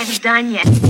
Покидаем здание.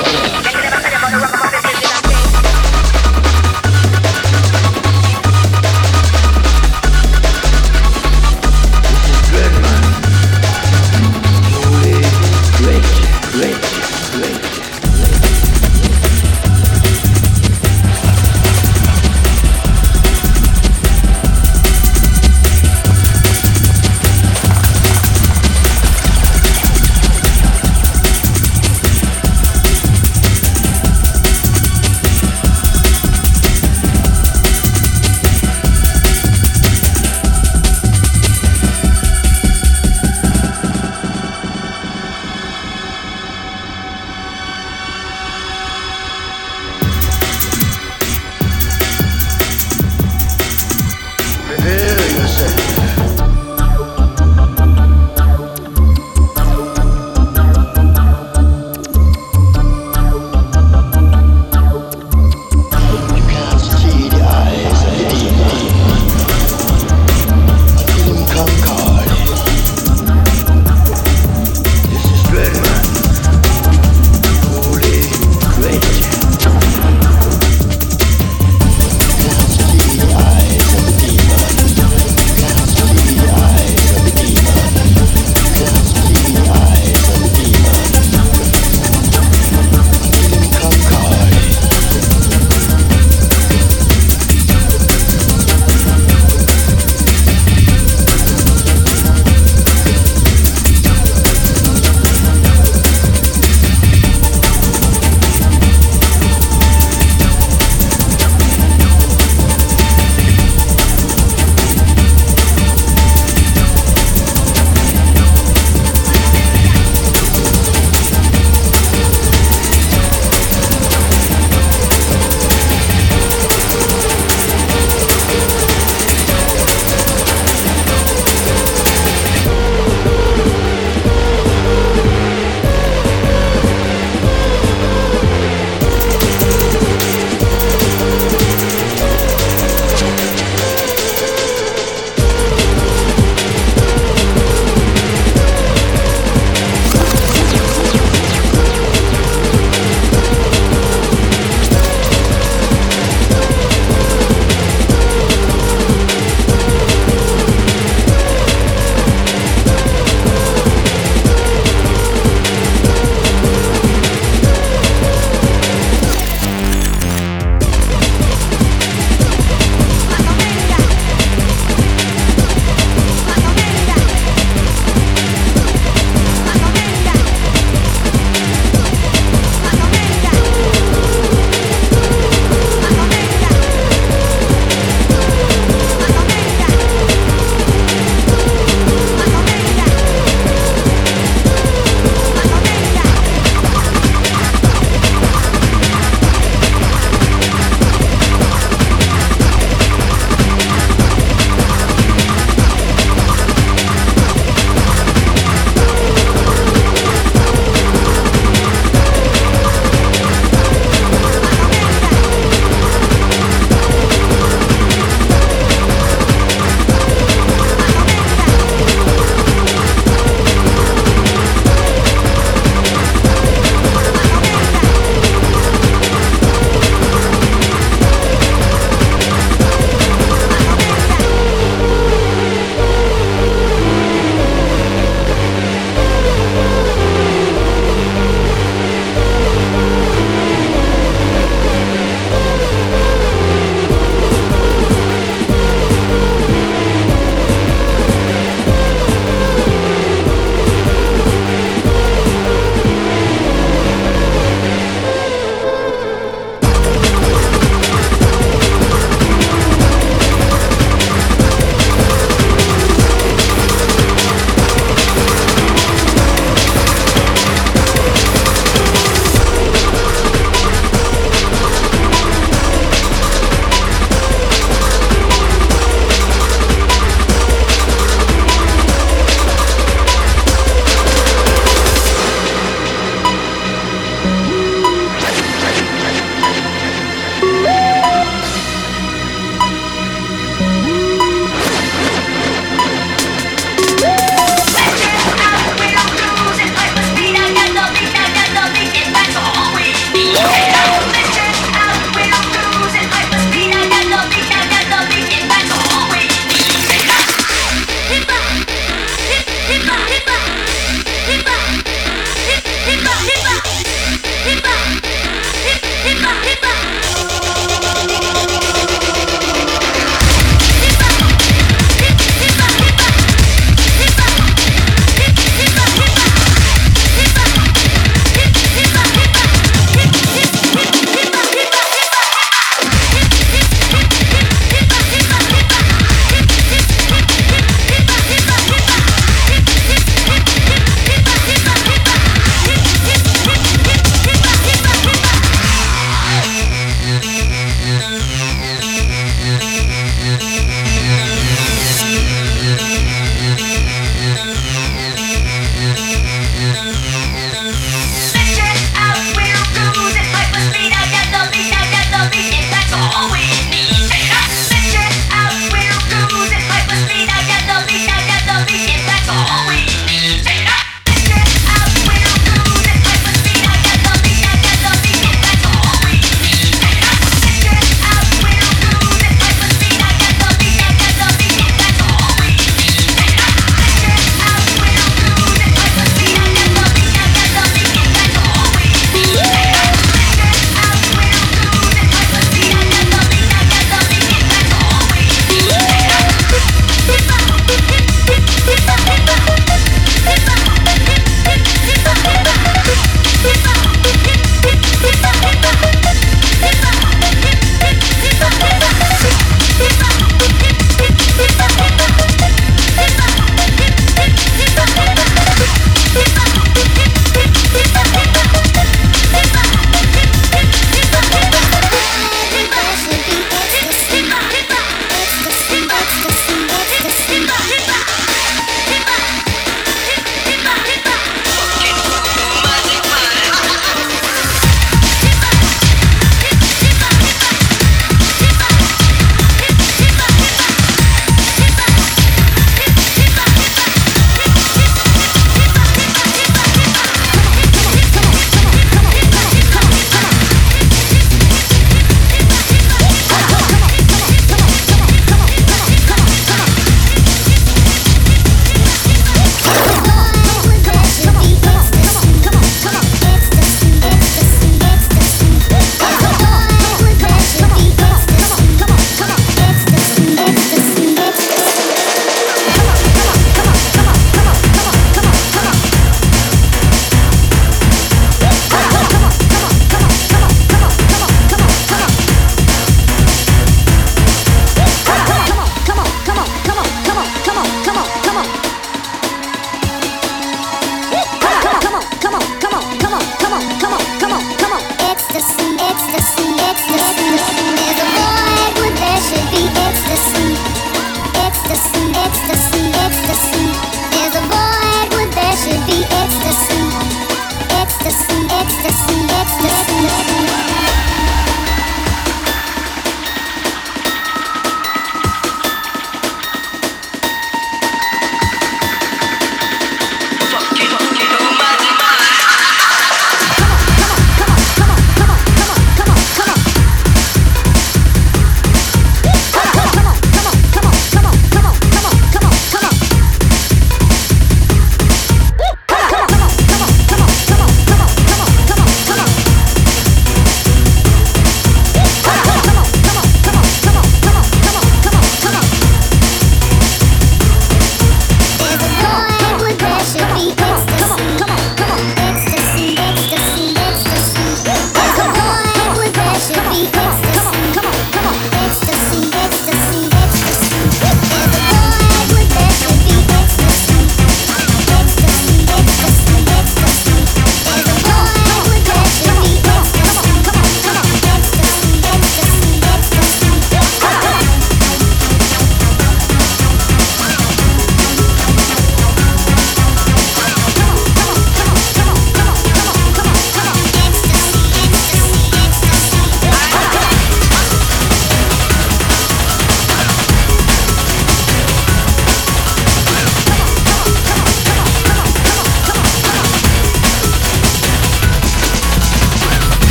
Thank you.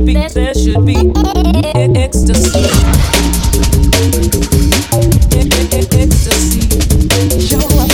should be, there should be ecstasy. Ecstasy. I like.